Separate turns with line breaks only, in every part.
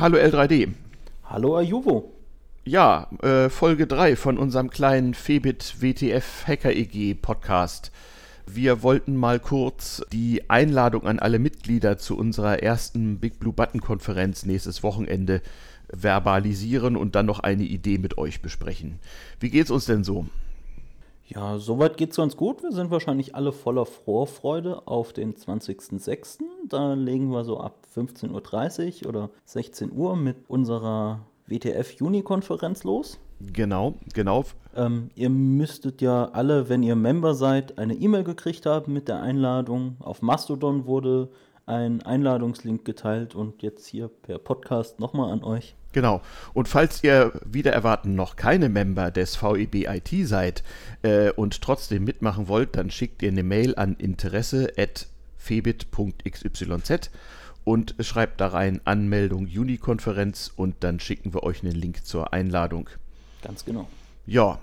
Hallo L3D.
Hallo Ajuvo.
Ja, äh, Folge 3 von unserem kleinen Febit WTF Hacker EG Podcast. Wir wollten mal kurz die Einladung an alle Mitglieder zu unserer ersten Big Blue Button Konferenz nächstes Wochenende verbalisieren und dann noch eine Idee mit euch besprechen. Wie geht's uns denn so?
Ja, soweit geht's uns gut. Wir sind wahrscheinlich alle voller Vorfreude auf den 20.06. Da legen wir so ab 15.30 Uhr oder 16 Uhr mit unserer WTF-Juni-Konferenz los.
Genau, genau.
Ähm, ihr müsstet ja alle, wenn ihr Member seid, eine E-Mail gekriegt haben mit der Einladung. Auf Mastodon wurde ein Einladungslink geteilt und jetzt hier per Podcast nochmal an euch.
Genau. Und falls ihr wieder erwarten noch keine Member des VEB IT seid äh, und trotzdem mitmachen wollt, dann schickt ihr eine Mail an interesse.febit.xyz und schreibt da rein Anmeldung Juni-Konferenz und dann schicken wir euch einen Link zur Einladung.
Ganz genau.
Ja,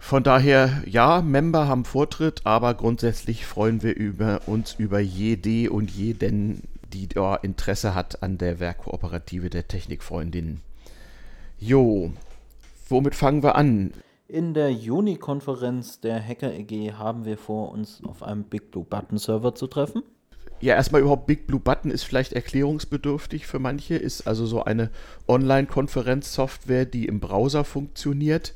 von daher, ja, Member haben Vortritt, aber grundsätzlich freuen wir über, uns über jede und jeden, die da Interesse hat an der Werkkooperative der Technikfreundinnen. Jo, womit fangen wir an?
In der Juni-Konferenz der Hacker EG haben wir vor, uns auf einem Big Blue Button Server zu treffen.
Ja, erstmal überhaupt Big Blue Button ist vielleicht erklärungsbedürftig für manche, ist also so eine Online-Konferenzsoftware, die im Browser funktioniert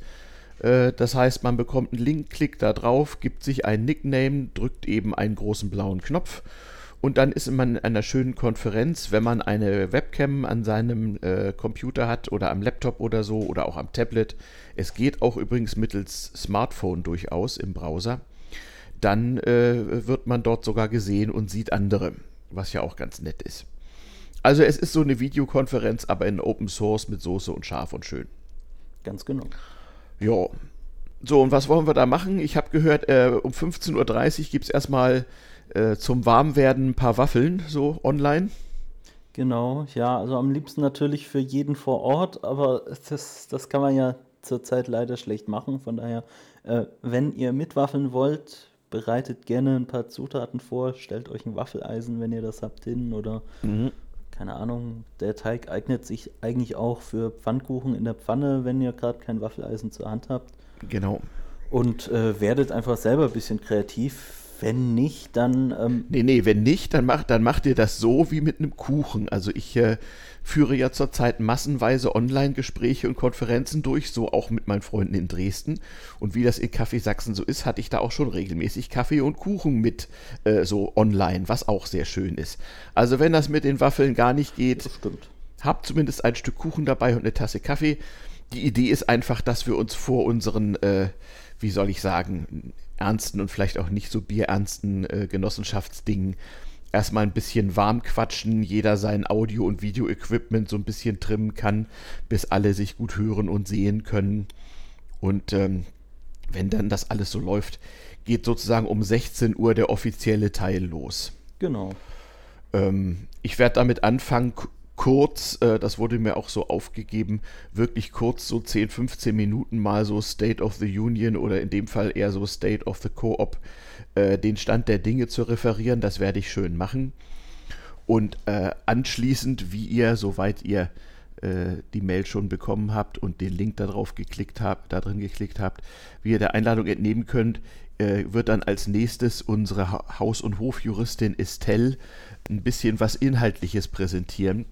das heißt, man bekommt einen Link, klickt da drauf, gibt sich ein Nickname, drückt eben einen großen blauen Knopf und dann ist man in einer schönen Konferenz, wenn man eine Webcam an seinem äh, Computer hat oder am Laptop oder so oder auch am Tablet. Es geht auch übrigens mittels Smartphone durchaus im Browser. Dann äh, wird man dort sogar gesehen und sieht andere, was ja auch ganz nett ist. Also es ist so eine Videokonferenz, aber in Open Source mit Soße und scharf und schön.
Ganz genau.
Ja. So, und was wollen wir da machen? Ich habe gehört, äh, um 15.30 Uhr gibt es erstmal äh, zum Warmwerden ein paar Waffeln, so online.
Genau, ja, also am liebsten natürlich für jeden vor Ort, aber das, das kann man ja zurzeit leider schlecht machen. Von daher, äh, wenn ihr mitwaffeln wollt, bereitet gerne ein paar Zutaten vor, stellt euch ein Waffeleisen, wenn ihr das habt, hin oder mhm keine Ahnung, der Teig eignet sich eigentlich auch für Pfannkuchen in der Pfanne, wenn ihr gerade kein Waffeleisen zur Hand habt.
Genau.
Und äh, werdet einfach selber ein bisschen kreativ. Wenn nicht, dann. Ähm
nee, nee, wenn nicht, dann macht, dann macht ihr das so wie mit einem Kuchen. Also ich äh, führe ja zurzeit massenweise Online-Gespräche und Konferenzen durch, so auch mit meinen Freunden in Dresden. Und wie das in Kaffee Sachsen so ist, hatte ich da auch schon regelmäßig Kaffee und Kuchen mit äh, so online, was auch sehr schön ist. Also wenn das mit den Waffeln gar nicht geht, habt zumindest ein Stück Kuchen dabei und eine Tasse Kaffee. Die Idee ist einfach, dass wir uns vor unseren, äh, wie soll ich sagen, ernsten und vielleicht auch nicht so bierernsten äh, Genossenschaftsdingen erstmal ein bisschen warm quatschen, jeder sein Audio- und Video-Equipment so ein bisschen trimmen kann, bis alle sich gut hören und sehen können. Und ähm, wenn dann das alles so läuft, geht sozusagen um 16 Uhr der offizielle Teil los.
Genau.
Ähm, ich werde damit anfangen, kurz, äh, das wurde mir auch so aufgegeben, wirklich kurz so 10, 15 Minuten mal so State of the Union oder in dem Fall eher so State of the Co-op äh, den Stand der Dinge zu referieren. Das werde ich schön machen. Und äh, anschließend, wie ihr, soweit ihr äh, die Mail schon bekommen habt und den Link darauf geklickt habt, da drin geklickt habt, wie ihr der Einladung entnehmen könnt, äh, wird dann als nächstes unsere ha Haus- und Hofjuristin Estelle ein bisschen was Inhaltliches präsentieren.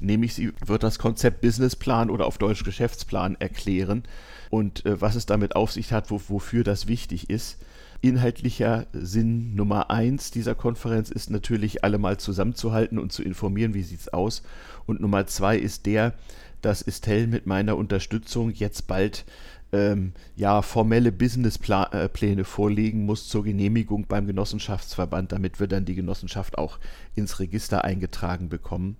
Nämlich sie wird das Konzept Businessplan oder auf Deutsch Geschäftsplan erklären und äh, was es damit auf sich hat, wo, wofür das wichtig ist inhaltlicher Sinn Nummer eins dieser Konferenz ist natürlich, alle mal zusammenzuhalten und zu informieren, wie sieht es aus. Und Nummer zwei ist der, dass Estelle mit meiner Unterstützung jetzt bald ähm, ja, formelle Businesspläne äh, vorlegen muss zur Genehmigung beim Genossenschaftsverband, damit wir dann die Genossenschaft auch ins Register eingetragen bekommen.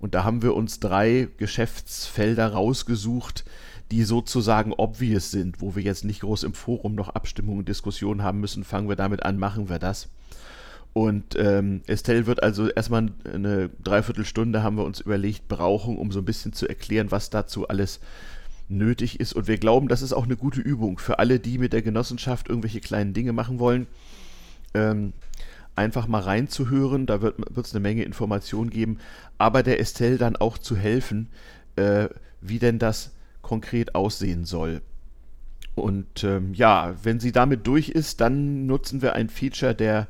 Und da haben wir uns drei Geschäftsfelder rausgesucht, die sozusagen obvious sind, wo wir jetzt nicht groß im Forum noch Abstimmungen und Diskussionen haben müssen, fangen wir damit an, machen wir das. Und ähm, Estelle wird also erstmal eine Dreiviertelstunde, haben wir uns überlegt, brauchen, um so ein bisschen zu erklären, was dazu alles nötig ist. Und wir glauben, das ist auch eine gute Übung für alle, die mit der Genossenschaft irgendwelche kleinen Dinge machen wollen. Ähm, einfach mal reinzuhören. Da wird es eine Menge Informationen geben, aber der Estelle dann auch zu helfen, äh, wie denn das konkret aussehen soll. Und ähm, ja, wenn sie damit durch ist, dann nutzen wir ein Feature der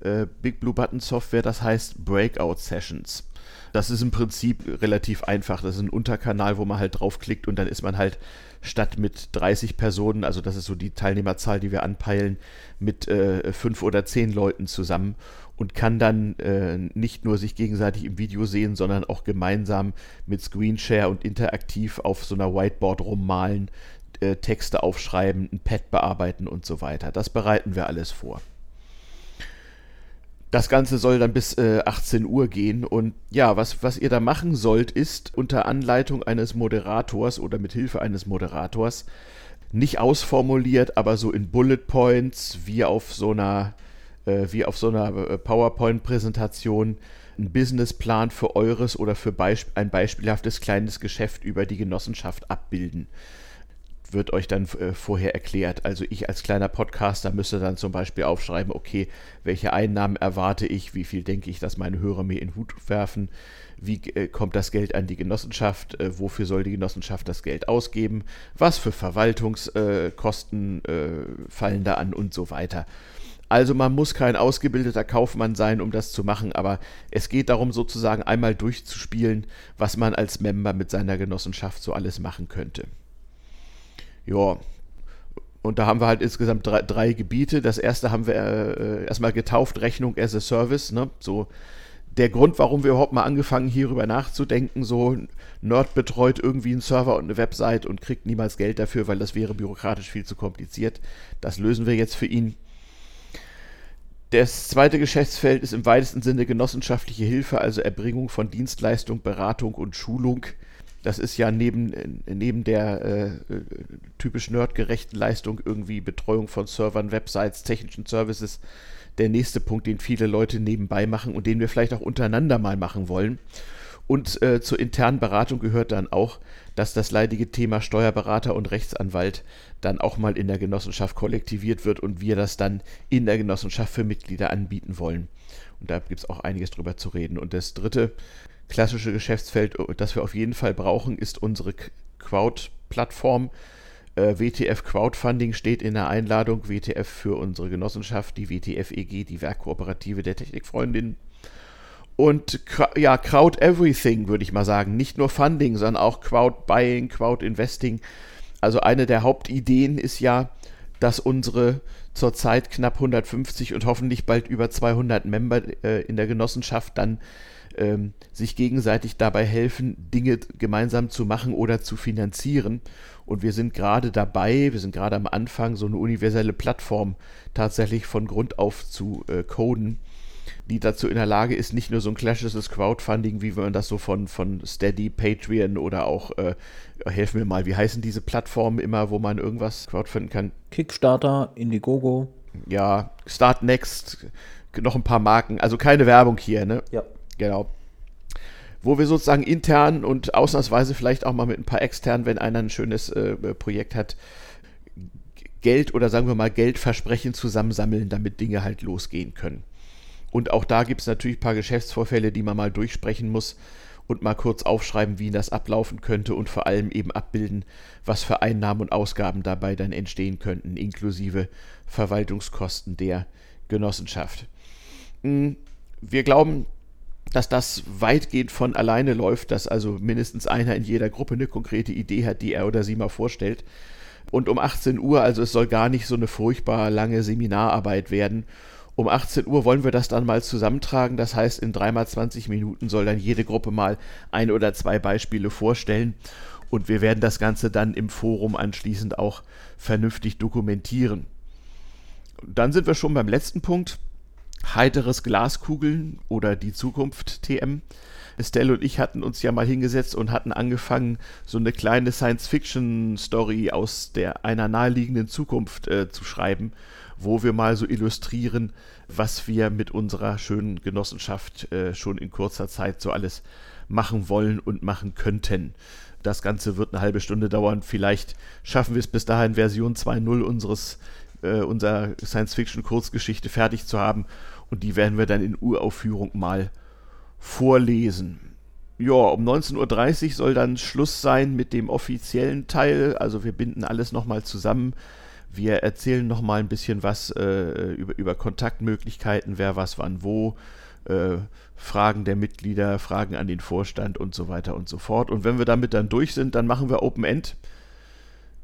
äh, Big Blue Button Software, das heißt Breakout Sessions. Das ist im Prinzip relativ einfach. Das ist ein Unterkanal, wo man halt draufklickt und dann ist man halt statt mit 30 Personen, also das ist so die Teilnehmerzahl, die wir anpeilen, mit äh, fünf oder zehn Leuten zusammen und kann dann äh, nicht nur sich gegenseitig im Video sehen, sondern auch gemeinsam mit Screenshare und interaktiv auf so einer Whiteboard rummalen, äh, Texte aufschreiben, ein Pad bearbeiten und so weiter. Das bereiten wir alles vor. Das Ganze soll dann bis äh, 18 Uhr gehen und ja, was, was ihr da machen sollt, ist unter Anleitung eines Moderators oder mit Hilfe eines Moderators, nicht ausformuliert, aber so in Bullet Points, wie auf so einer, äh, wie auf so einer äh, PowerPoint-Präsentation, einen Businessplan für eures oder für Beisp ein beispielhaftes kleines Geschäft über die Genossenschaft abbilden wird euch dann äh, vorher erklärt. Also ich als kleiner Podcaster müsste dann zum Beispiel aufschreiben, okay, welche Einnahmen erwarte ich, wie viel denke ich, dass meine Hörer mir in den Hut werfen, wie äh, kommt das Geld an die Genossenschaft, äh, wofür soll die Genossenschaft das Geld ausgeben, was für Verwaltungskosten äh, fallen da an und so weiter. Also man muss kein ausgebildeter Kaufmann sein, um das zu machen, aber es geht darum sozusagen einmal durchzuspielen, was man als Member mit seiner Genossenschaft so alles machen könnte. Ja, und da haben wir halt insgesamt drei, drei Gebiete. Das erste haben wir äh, erstmal getauft, Rechnung as a Service. Ne? So der Grund, warum wir überhaupt mal angefangen, hierüber nachzudenken, so Nerd betreut irgendwie einen Server und eine Website und kriegt niemals Geld dafür, weil das wäre bürokratisch viel zu kompliziert. Das lösen wir jetzt für ihn. Das zweite Geschäftsfeld ist im weitesten Sinne genossenschaftliche Hilfe, also Erbringung von Dienstleistung, Beratung und Schulung das ist ja neben, neben der äh, typisch nerdgerechten Leistung irgendwie Betreuung von Servern, Websites, technischen Services der nächste Punkt, den viele Leute nebenbei machen und den wir vielleicht auch untereinander mal machen wollen. Und äh, zur internen Beratung gehört dann auch, dass das leidige Thema Steuerberater und Rechtsanwalt dann auch mal in der Genossenschaft kollektiviert wird und wir das dann in der Genossenschaft für Mitglieder anbieten wollen. Und da gibt es auch einiges drüber zu reden. Und das dritte klassische Geschäftsfeld, äh, das wir auf jeden Fall brauchen, ist unsere Crowd-Plattform. Äh, WTF Crowdfunding steht in der Einladung. WTF für unsere Genossenschaft, die WTF EG, die Werkkooperative der Technikfreundinnen. Und ja, Crowd Everything, würde ich mal sagen. Nicht nur Funding, sondern auch Crowd Buying, Crowd Investing. Also eine der Hauptideen ist ja, dass unsere zurzeit knapp 150 und hoffentlich bald über 200 Member äh, in der Genossenschaft dann ähm, sich gegenseitig dabei helfen, Dinge gemeinsam zu machen oder zu finanzieren. Und wir sind gerade dabei, wir sind gerade am Anfang, so eine universelle Plattform tatsächlich von Grund auf zu äh, coden, die dazu in der Lage ist, nicht nur so ein klassisches Crowdfunding, wie man das so von, von Steady, Patreon oder auch, äh, helfen wir mal, wie heißen diese Plattformen immer, wo man irgendwas crowdfunden kann?
Kickstarter, Indiegogo.
Ja, Start Next, noch ein paar Marken, also keine Werbung hier, ne?
Ja.
Genau. Wo wir sozusagen intern und ausnahmsweise vielleicht auch mal mit ein paar externen, wenn einer ein schönes äh, Projekt hat, Geld oder sagen wir mal Geldversprechen zusammensammeln, damit Dinge halt losgehen können. Und auch da gibt es natürlich ein paar Geschäftsvorfälle, die man mal durchsprechen muss und mal kurz aufschreiben, wie das ablaufen könnte und vor allem eben abbilden, was für Einnahmen und Ausgaben dabei dann entstehen könnten, inklusive Verwaltungskosten der Genossenschaft. Hm, wir glauben, dass das weitgehend von alleine läuft, dass also mindestens einer in jeder Gruppe eine konkrete Idee hat, die er oder sie mal vorstellt. Und um 18 Uhr, also es soll gar nicht so eine furchtbar lange Seminararbeit werden. Um 18 Uhr wollen wir das dann mal zusammentragen. Das heißt, in dreimal 20 Minuten soll dann jede Gruppe mal ein oder zwei Beispiele vorstellen. Und wir werden das Ganze dann im Forum anschließend auch vernünftig dokumentieren. Dann sind wir schon beim letzten Punkt heiteres Glaskugeln oder die Zukunft TM. Estelle und ich hatten uns ja mal hingesetzt und hatten angefangen, so eine kleine Science-Fiction-Story aus der einer naheliegenden Zukunft äh, zu schreiben, wo wir mal so illustrieren, was wir mit unserer schönen Genossenschaft äh, schon in kurzer Zeit so alles machen wollen und machen könnten. Das Ganze wird eine halbe Stunde dauern. Vielleicht schaffen wir es bis dahin, Version 2.0 unseres äh, unserer Science-Fiction-Kurzgeschichte fertig zu haben Und die werden wir dann in Uraufführung mal vorlesen. Ja, um 19.30 Uhr soll dann Schluss sein mit dem offiziellen Teil. Also wir binden alles nochmal zusammen. Wir erzählen nochmal ein bisschen was äh, über, über Kontaktmöglichkeiten, wer was wann wo, äh, Fragen der Mitglieder, Fragen an den Vorstand und so weiter und so fort. Und wenn wir damit dann durch sind, dann machen wir Open End.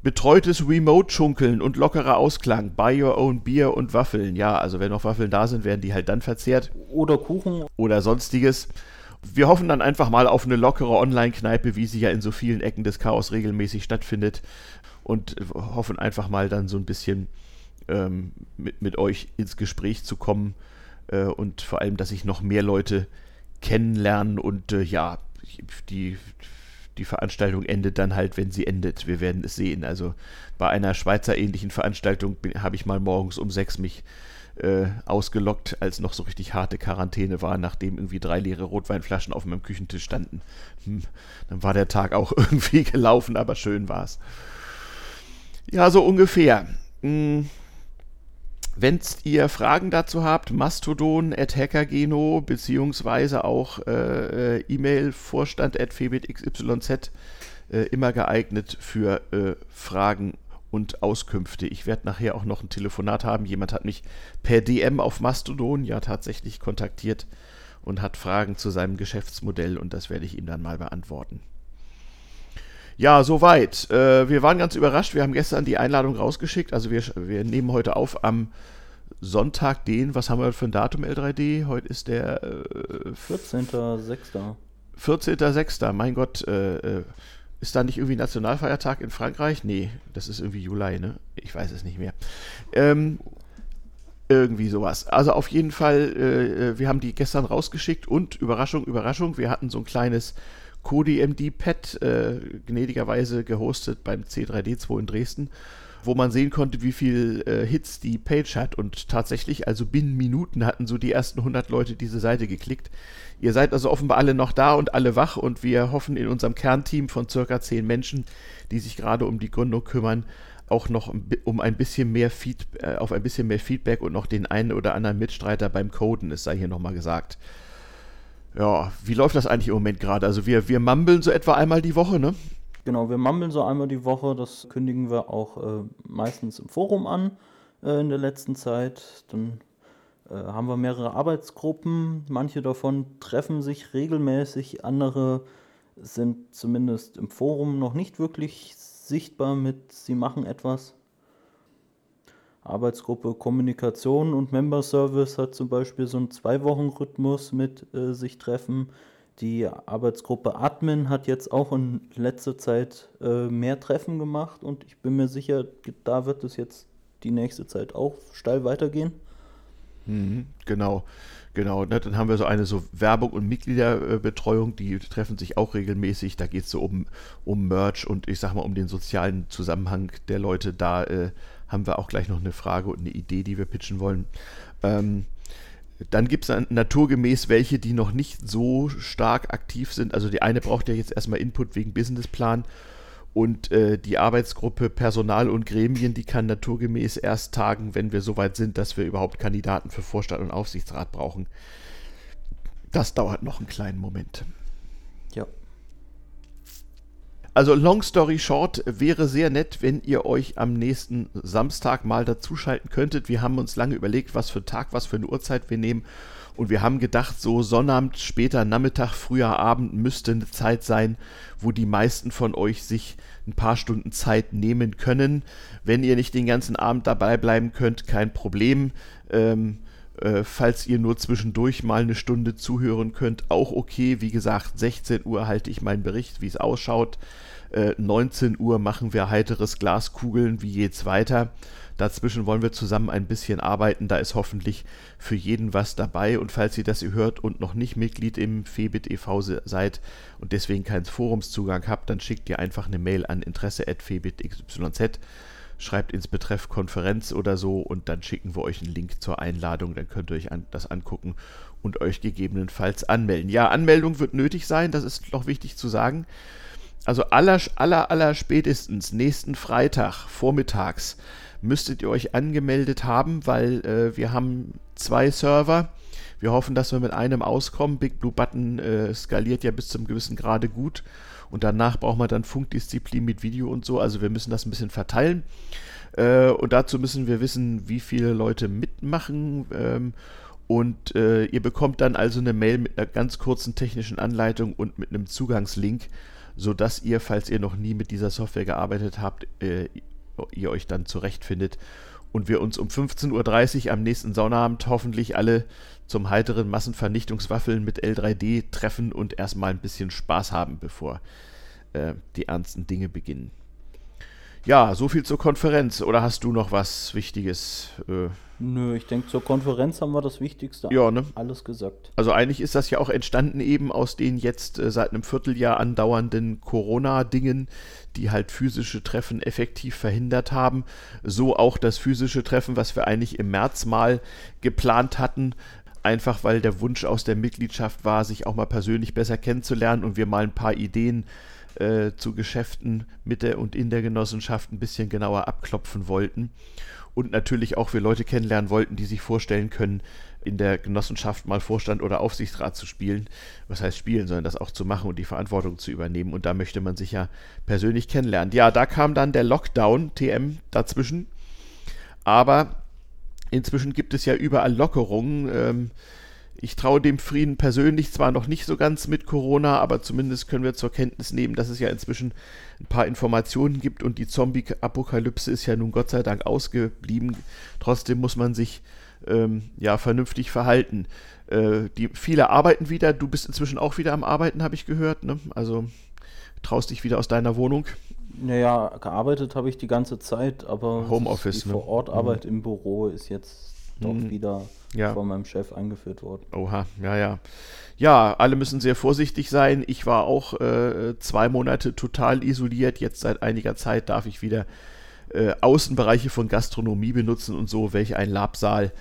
Betreutes Remote-Schunkeln und lockerer Ausklang. Buy your own Bier und Waffeln. Ja, also wenn noch Waffeln da sind, werden die halt dann verzehrt.
Oder Kuchen.
Oder sonstiges. Wir hoffen dann einfach mal auf eine lockere Online-Kneipe, wie sie ja in so vielen Ecken des Chaos regelmäßig stattfindet. Und hoffen einfach mal dann so ein bisschen ähm, mit, mit euch ins Gespräch zu kommen. Äh, und vor allem, dass sich noch mehr Leute kennenlernen und äh, ja, die die Veranstaltung endet dann halt, wenn sie endet. Wir werden es sehen. Also bei einer Schweizer ähnlichen Veranstaltung habe ich mal morgens um sechs mich äh, ausgelockt, als noch so richtig harte Quarantäne war, nachdem irgendwie drei leere Rotweinflaschen auf meinem Küchentisch standen. Hm, dann war der Tag auch irgendwie gelaufen, aber schön war es. Ja, so ungefähr. Hm. Wenn ihr Fragen dazu habt, Mastodon at Hackergeno beziehungsweise auch äh, äh E-Mail vorstand at febitxyz äh, immer geeignet für äh, Fragen und Auskünfte. Ich werde nachher auch noch ein Telefonat haben. Jemand hat mich per DM auf Mastodon ja tatsächlich kontaktiert und hat Fragen zu seinem Geschäftsmodell und das werde ich ihm dann mal beantworten. Ja, soweit. Äh, wir waren ganz überrascht. Wir haben gestern die Einladung rausgeschickt. Also wir, wir nehmen heute auf am Sonntag den, was haben wir für ein Datum L3D? Heute ist der
äh, 14.06.
14.06. Mein Gott, äh, äh, ist da nicht irgendwie Nationalfeiertag in Frankreich? Nee, das ist irgendwie Juli, ne? Ich weiß es nicht mehr. Ähm, irgendwie sowas. Also auf jeden Fall, äh, äh wir haben die gestern rausgeschickt und Überraschung, Überraschung, wir hatten so ein kleines CodeMD-Pad äh, gnädigerweise gehostet beim C3D2 in Dresden, wo man sehen konnte, wie viel äh, Hits die Page hat. Und tatsächlich, also binnen Minuten hatten so die ersten 100 Leute diese Seite geklickt. Ihr seid also offenbar alle noch da und alle wach und wir hoffen in unserem Kernteam von circa 10 Menschen, die sich gerade um die Gründung kümmern, auch noch um ein bisschen mehr Feed, äh, auf ein bisschen mehr Feedback und noch den einen oder anderen Mitstreiter beim Coden, es sei hier nochmal gesagt. Ja, wie läuft das eigentlich im Moment gerade? Also wir, wir mumbeln so etwa einmal die Woche, ne?
Genau, wir mumbeln so einmal die Woche. Das kündigen wir auch äh, meistens im Forum an äh, in der letzten Zeit. Dann äh, haben wir mehrere Arbeitsgruppen. Manche davon treffen sich regelmäßig, andere sind zumindest im Forum noch nicht wirklich sichtbar mit, sie machen etwas. Arbeitsgruppe Kommunikation und Member Service hat zum Beispiel so einen Zwei-Wochen-Rhythmus mit äh, sich treffen. Die Arbeitsgruppe Admin hat jetzt auch in letzter Zeit äh, mehr Treffen gemacht und ich bin mir sicher, da wird es jetzt die nächste Zeit auch steil weitergehen.
Mhm, genau, genau. Ne, dann haben wir so eine so Werbung und Mitgliederbetreuung, die treffen sich auch regelmäßig. Da geht es so um, um Merch und ich sag mal um den sozialen Zusammenhang der Leute. Da äh, haben wir auch gleich noch eine Frage und eine Idee, die wir pitchen wollen. Ähm, dann gibt es naturgemäß welche, die noch nicht so stark aktiv sind. Also die eine braucht ja jetzt erstmal Input wegen Businessplan. Und äh, die Arbeitsgruppe Personal und Gremien, die kann naturgemäß erst tagen, wenn wir soweit sind, dass wir überhaupt Kandidaten für Vorstand und Aufsichtsrat brauchen. Das dauert noch einen kleinen Moment.
Ja.
Also long story short, wäre sehr nett, wenn ihr euch am nächsten Samstag mal dazuschalten könntet. Wir haben uns lange überlegt, was für Tag, was für eine Uhrzeit wir nehmen. Und wir haben gedacht, so Sonnabend, später Nachmittag, früher Abend müsste eine Zeit sein, wo die meisten von euch sich ein paar Stunden Zeit nehmen können. Wenn ihr nicht den ganzen Abend dabei bleiben könnt, kein Problem. Ähm, äh, falls ihr nur zwischendurch mal eine Stunde zuhören könnt, auch okay. Wie gesagt, 16 Uhr halte ich meinen Bericht, wie es ausschaut. Äh, 19 Uhr machen wir heiteres Glaskugeln. Wie geht's weiter? Dazwischen wollen wir zusammen ein bisschen arbeiten. Da ist hoffentlich für jeden was dabei. Und falls ihr das hört und noch nicht Mitglied im Febit e.V. seid und deswegen keinen Forumszugang habt, dann schickt ihr einfach eine Mail an interesse.febitxyz schreibt ins Betreff Konferenz oder so und dann schicken wir euch einen Link zur Einladung. Dann könnt ihr euch an, das angucken und euch gegebenenfalls anmelden. Ja, Anmeldung wird nötig sein, das ist noch wichtig zu sagen. Also aller, aller, aller spätestens nächsten Freitag vormittags müsstet ihr euch angemeldet haben, weil äh, wir haben zwei Server. Wir hoffen, dass wir mit einem auskommen. Big Blue Button äh, skaliert ja bis zum gewissen Grade gut. Und danach braucht man dann Funkdisziplin mit Video und so. Also wir müssen das ein bisschen verteilen. Äh, und dazu müssen wir wissen, wie viele Leute mitmachen. Ähm, und äh, ihr bekommt dann also eine Mail mit einer ganz kurzen technischen Anleitung und mit einem Zugangslink, sodass ihr, falls ihr noch nie mit dieser Software gearbeitet habt, äh, ihr euch dann zurechtfindet und wir uns um 15.30 Uhr am nächsten Sonnabend hoffentlich alle zum heiteren Massenvernichtungswaffeln mit L3D treffen und erstmal ein bisschen Spaß haben, bevor äh, die ernsten Dinge beginnen. Ja, so viel zur Konferenz. Oder hast du noch was Wichtiges?
Äh? Nö, ich denke, zur Konferenz haben wir das Wichtigste
ja, ne?
alles gesagt.
Also eigentlich ist das ja auch entstanden eben aus den jetzt äh, seit einem Vierteljahr andauernden Corona-Dingen, die halt physische Treffen effektiv verhindert haben. So auch das physische Treffen, was wir eigentlich im März mal geplant hatten, einfach weil der Wunsch aus der Mitgliedschaft war, sich auch mal persönlich besser kennenzulernen und wir mal ein paar Ideen äh, zu Geschäften mit der und in der Genossenschaft ein bisschen genauer abklopfen wollten. Und natürlich auch wir Leute kennenlernen wollten, die sich vorstellen können, in der Genossenschaft mal Vorstand oder Aufsichtsrat zu spielen. Was heißt spielen, sondern das auch zu machen und die Verantwortung zu übernehmen. Und da möchte man sich ja persönlich kennenlernen. Ja, da kam dann der Lockdown, TM, dazwischen. Aber inzwischen gibt es ja überall Lockerungen. Ähm, ich traue dem Frieden persönlich zwar noch nicht so ganz mit Corona, aber zumindest können wir zur Kenntnis nehmen, dass es ja inzwischen ein paar Informationen gibt und die Zombie-Apokalypse ist ja nun Gott sei Dank ausgeblieben. Trotzdem muss man sich ähm, ja vernünftig verhalten. Äh, die, viele arbeiten wieder, du bist inzwischen auch wieder am Arbeiten, habe ich gehört. Ne? Also traust dich wieder aus deiner Wohnung.
Naja, gearbeitet habe ich die ganze Zeit, aber
Homeoffice,
die ne? Vor-Ort-Arbeit mhm. im Büro ist jetzt doch mhm. wieder ja. von meinem Chef eingeführt worden.
Oha, ja, ja. Ja, alle müssen sehr vorsichtig sein. Ich war auch äh, zwei Monate total isoliert. Jetzt seit einiger Zeit darf ich wieder äh, Außenbereiche von Gastronomie benutzen und so, welch ein Labsaal.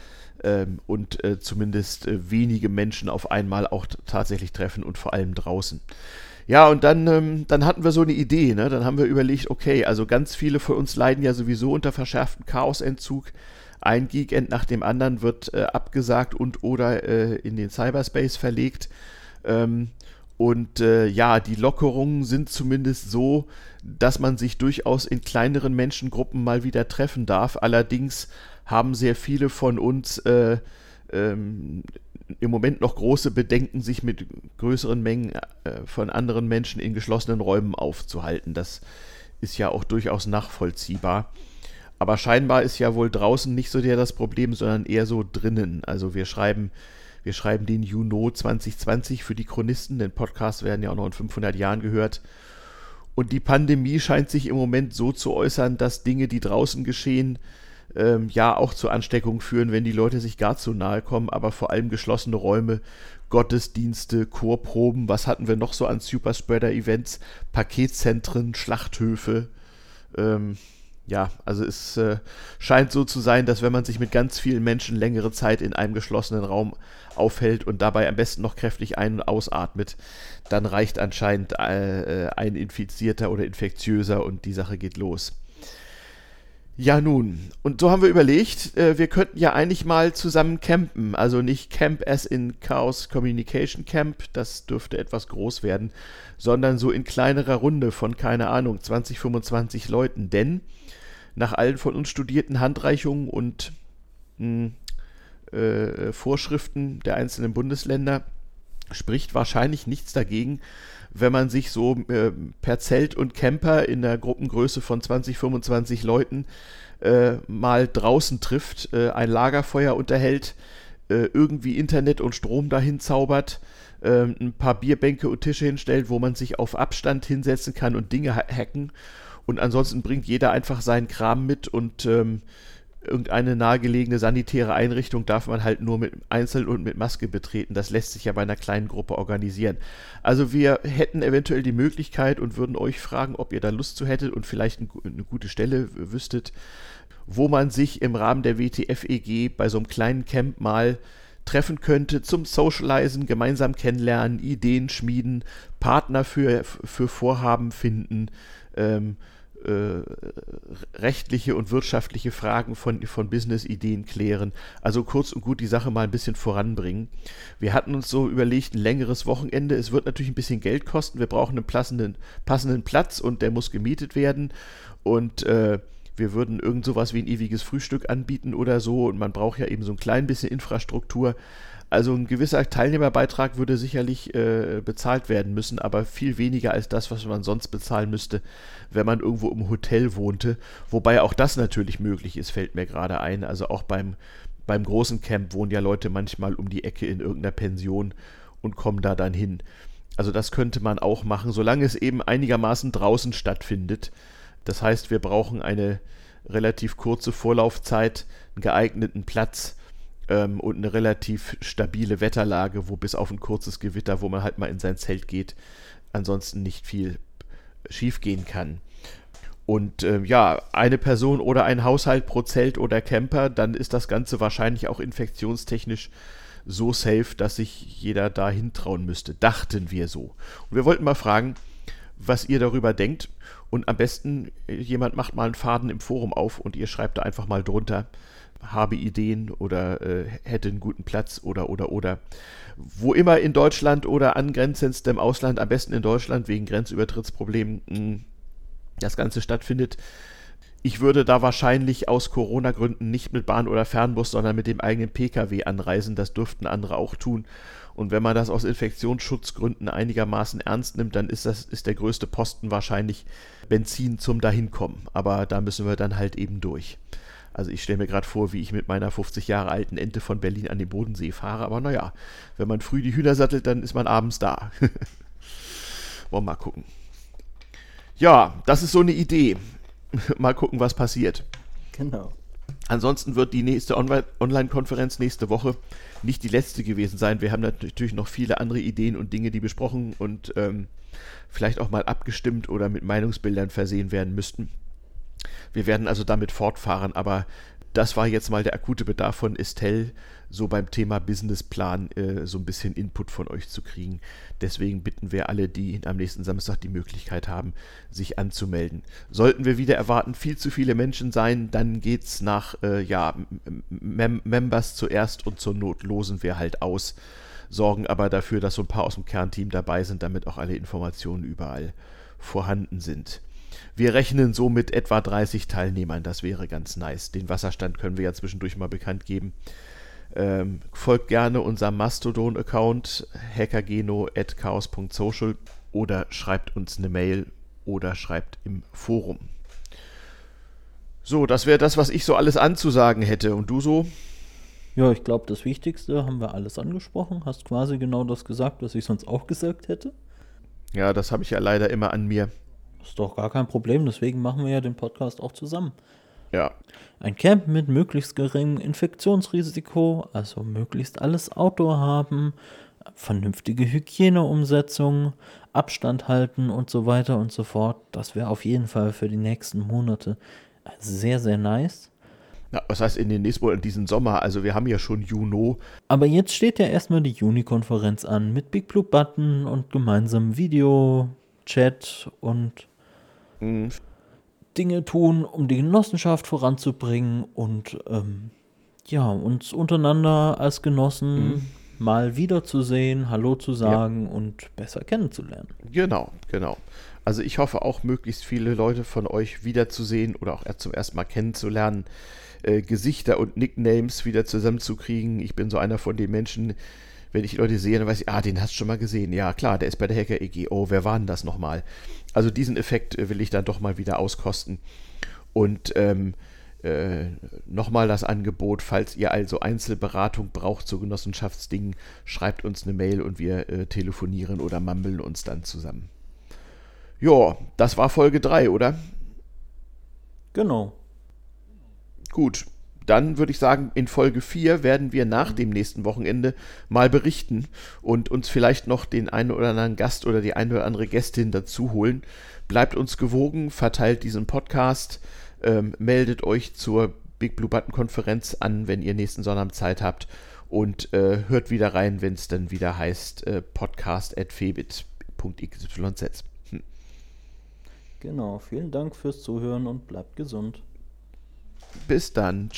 Ähm, und äh, zumindest äh, wenige Menschen auf einmal auch tatsächlich treffen und vor allem draußen. Ja, und dann, ähm, dann hatten wir so eine Idee, ne? Dann haben wir überlegt, okay, also ganz viele von uns leiden ja sowieso unter verschärftem Chaosentzug. Ein Geekend nach dem anderen wird äh, abgesagt und oder äh, in den Cyberspace verlegt. Ähm, und äh, ja, die Lockerungen sind zumindest so, dass man sich durchaus in kleineren Menschengruppen mal wieder treffen darf. Allerdings haben sehr viele von uns äh, ähm, im Moment noch große Bedenken, sich mit größeren Mengen äh, von anderen Menschen in geschlossenen Räumen aufzuhalten. Das ist ja auch durchaus nachvollziehbar. Aber scheinbar ist ja wohl draußen nicht so der das Problem, sondern eher so drinnen. Also wir schreiben, wir schreiben den Juno 2020 für die Chronisten, denn Podcasts werden ja auch noch in 500 Jahren gehört. Und die Pandemie scheint sich im Moment so zu äußern, dass Dinge, die draußen geschehen, ähm, ja auch zur Ansteckung führen, wenn die Leute sich gar zu nahe kommen, aber vor allem geschlossene Räume, Gottesdienste, Chorproben, was hatten wir noch so an Superspreader-Events, Paketzentren, Schlachthöfe, ähm, ja, also es äh, scheint so zu sein, dass wenn man sich mit ganz vielen Menschen längere Zeit in einem geschlossenen Raum aufhält und dabei am besten noch kräftig ein- und ausatmet, dann reicht anscheinend äh, äh, ein Infizierter oder Infektiöser und die Sache geht los. Ja, nun. Und so haben wir überlegt, äh, wir könnten ja eigentlich mal zusammen campen. Also nicht Camp as in Chaos Communication Camp, das dürfte etwas groß werden, sondern so in kleinerer Runde von, keine Ahnung, 20, 25 Leuten. Denn nach allen von uns studierten Handreichungen und hm, äh, Vorschriften der einzelnen Bundesländer spricht wahrscheinlich nichts dagegen, wenn man sich so äh, per Zelt und Camper in der Gruppengröße von 20, 25 Leuten äh, mal draußen trifft, äh, ein Lagerfeuer unterhält, äh, irgendwie Internet und Strom dahin zaubert, ähm, ein paar Bierbänke und Tische hinstellt, wo man sich auf Abstand hinsetzen kann und Dinge hacken und ansonsten bringt jeder einfach seinen Kram mit und ähm, irgendeine nahegelegene sanitäre Einrichtung darf man halt nur mit einzeln und mit Maske betreten. Das lässt sich ja bei einer kleinen Gruppe organisieren. Also wir hätten eventuell die Möglichkeit und würden euch fragen, ob ihr da Lust zu hättet und vielleicht ein, eine gute Stelle wüsstet, wo man sich im Rahmen der WTF-EG bei so einem kleinen Camp mal treffen könnte zum Socializen, gemeinsam kennenlernen, Ideen schmieden, Partner für, für Vorhaben finden. Ähm, äh, rechtliche und wirtschaftliche Fragen von, von Business-Ideen klären. Also kurz und gut die Sache mal ein bisschen voranbringen. Wir hatten uns so überlegt, ein längeres Wochenende. Es wird natürlich ein bisschen Geld kosten. Wir brauchen einen passenden, passenden Platz und der muss gemietet werden. Und äh, wir würden irgend sowas wie ein ewiges Frühstück anbieten oder so. Und man braucht ja eben so ein klein bisschen Infrastruktur. Also ein gewisser Teilnehmerbeitrag würde sicherlich äh, bezahlt werden müssen, aber viel weniger als das, was man sonst bezahlen müsste, wenn man irgendwo im Hotel wohnte. Wobei auch das natürlich möglich ist, fällt mir gerade ein. Also auch beim, beim großen Camp wohnen ja Leute manchmal um die Ecke in irgendeiner Pension und kommen da dann hin. Also das könnte man auch machen, solange es eben einigermaßen draußen stattfindet. Das heißt, wir brauchen eine relativ kurze Vorlaufzeit, einen geeigneten Platz ähm, und eine relativ stabile Wetterlage, wo bis auf ein kurzes Gewitter, wo man halt mal in sein Zelt geht, ansonsten nicht viel schief gehen kann. Und äh, ja, eine Person oder ein Haushalt pro Zelt oder Camper, dann ist das Ganze wahrscheinlich auch infektionstechnisch so safe, dass sich jeder da hintrauen müsste. Dachten wir so. Und wir wollten mal fragen, was ihr darüber denkt. Und am besten, jemand macht mal einen Faden im Forum auf und ihr schreibt da einfach mal drunter, habe Ideen oder äh, hätte einen guten Platz oder oder oder. Wo immer in Deutschland oder angrenzendem Ausland, am besten in Deutschland wegen Grenzübertrittsproblemen, hm, das Ganze stattfindet. Ich würde da wahrscheinlich aus Corona-Gründen nicht mit Bahn oder Fernbus, sondern mit dem eigenen Pkw anreisen. Das dürften andere auch tun. Und wenn man das aus Infektionsschutzgründen einigermaßen ernst nimmt, dann ist das ist der größte Posten wahrscheinlich Benzin zum Dahinkommen. Aber da müssen wir dann halt eben durch. Also ich stelle mir gerade vor, wie ich mit meiner 50 Jahre alten Ente von Berlin an den Bodensee fahre. Aber naja, wenn man früh die Hühner sattelt, dann ist man abends da. Wollen wir mal gucken. Ja, das ist so eine Idee. mal gucken, was passiert.
Genau.
Ansonsten wird die nächste Online-Konferenz nächste Woche nicht die letzte gewesen sein. Wir haben natürlich noch viele andere Ideen und Dinge, die besprochen und ähm, vielleicht auch mal abgestimmt oder mit Meinungsbildern versehen werden müssten. Wir werden also damit fortfahren, aber das war jetzt mal der akute Bedarf von Estelle, so beim Thema Businessplan äh, so ein bisschen Input von euch zu kriegen. Deswegen bitten wir alle, die am nächsten Samstag die Möglichkeit haben, sich anzumelden. Sollten wir wieder erwarten, viel zu viele Menschen sein, dann geht's nach äh, ja, Mem Members zuerst und zur Not losen wir halt aus, sorgen aber dafür, dass so ein paar aus dem Kernteam dabei sind, damit auch alle Informationen überall vorhanden sind. Wir rechnen so mit etwa 30 Teilnehmern, das wäre ganz nice. Den Wasserstand können wir ja zwischendurch mal bekannt geben. Ähm, folgt gerne unserem Mastodon-Account hackergeno.chaos.social oder schreibt uns eine Mail oder schreibt im Forum. So, das wäre das, was ich so alles anzusagen hätte. Und du so?
Ja, ich glaube, das Wichtigste haben wir alles angesprochen. Hast quasi genau das gesagt, was ich sonst auch gesagt hätte.
Ja, das habe ich ja leider immer an mir.
Ist doch gar kein Problem, deswegen machen wir ja den Podcast auch zusammen.
Ja.
Ein Camp mit möglichst geringem Infektionsrisiko, also möglichst alles Outdoor haben, vernünftige Hygieneumsetzung, Abstand halten und so weiter und so fort. Das wäre auf jeden Fall für die nächsten Monate sehr, sehr nice.
Ja, was heißt in den nächsten Monaten, diesen Sommer? Also wir haben ja schon Juno.
Aber jetzt steht ja erstmal die Juni-Konferenz an mit Big Blue Button und gemeinsamem Video, Chat und mhm. Dinge tun, um die Genossenschaft voranzubringen und ähm, ja, uns untereinander als Genossen mhm. mal wiederzusehen, Hallo zu sagen ja. und besser kennenzulernen.
Genau, genau. Also ich hoffe auch, möglichst viele Leute von euch wiederzusehen oder auch zum ersten Mal kennenzulernen. Äh, Gesichter und Nicknames wieder zusammenzukriegen. Ich bin so einer von den Menschen, wenn ich Leute sehe, dann weiß ich, ah, den hast du schon mal gesehen. Ja, klar, der ist bei der Hacker EG. Oh, wer war denn das nochmal? Also diesen Effekt äh, will ich dann doch mal wieder auskosten. Und ähm, äh, nochmal das Angebot, falls ihr also Einzelberatung braucht zu Genossenschaftsdingen, schreibt uns eine Mail und wir äh, telefonieren oder mampeln uns dann zusammen. Ja, das war Folge 3, oder?
Genau.
Gut, dann würde ich sagen, in Folge 4 werden wir nach dem nächsten Wochenende mal berichten und uns vielleicht noch den einen oder anderen Gast oder die eine oder andere Gästin dazu holen. Bleibt uns gewogen, verteilt diesen Podcast, ähm, meldet euch zur Big Blue Button Konferenz an, wenn ihr nächsten Sonnabend Zeit habt und äh, hört wieder rein, wenn es dann wieder heißt äh, podcast.febit.xyz. Hm.
Genau, vielen Dank fürs Zuhören und bleibt gesund.
Bis dann.